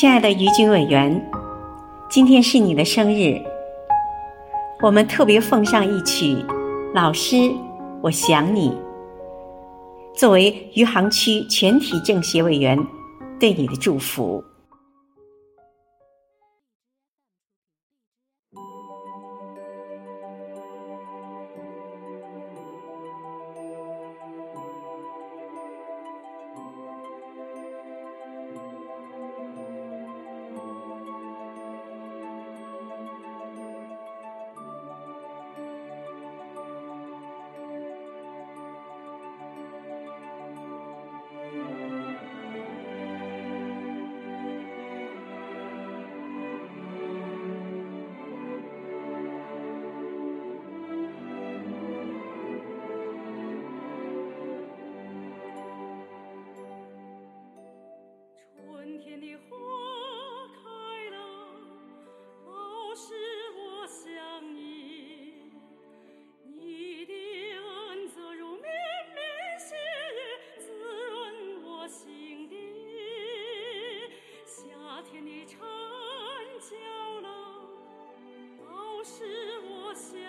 亲爱的于军委员，今天是你的生日，我们特别奉上一曲《老师，我想你》，作为余杭区全体政协委员对你的祝福。城角楼都是我想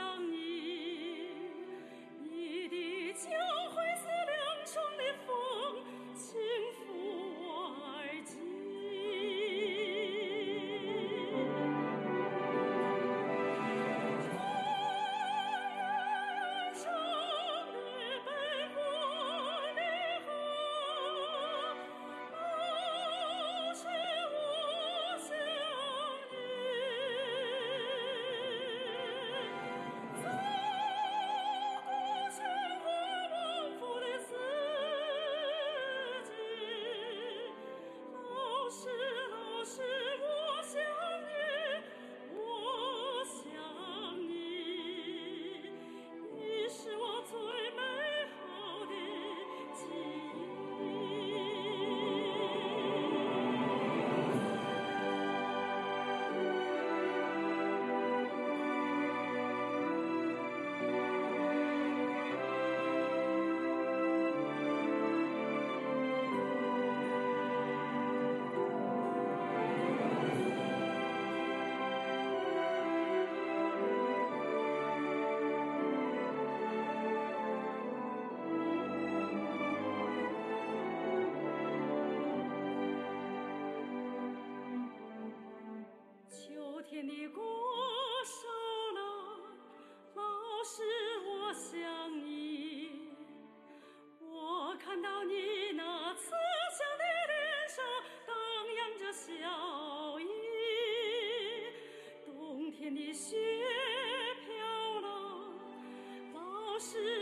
天的过少了，老师，我想你。我看到你那慈祥的脸上荡漾着笑意。冬天的雪飘了，老师。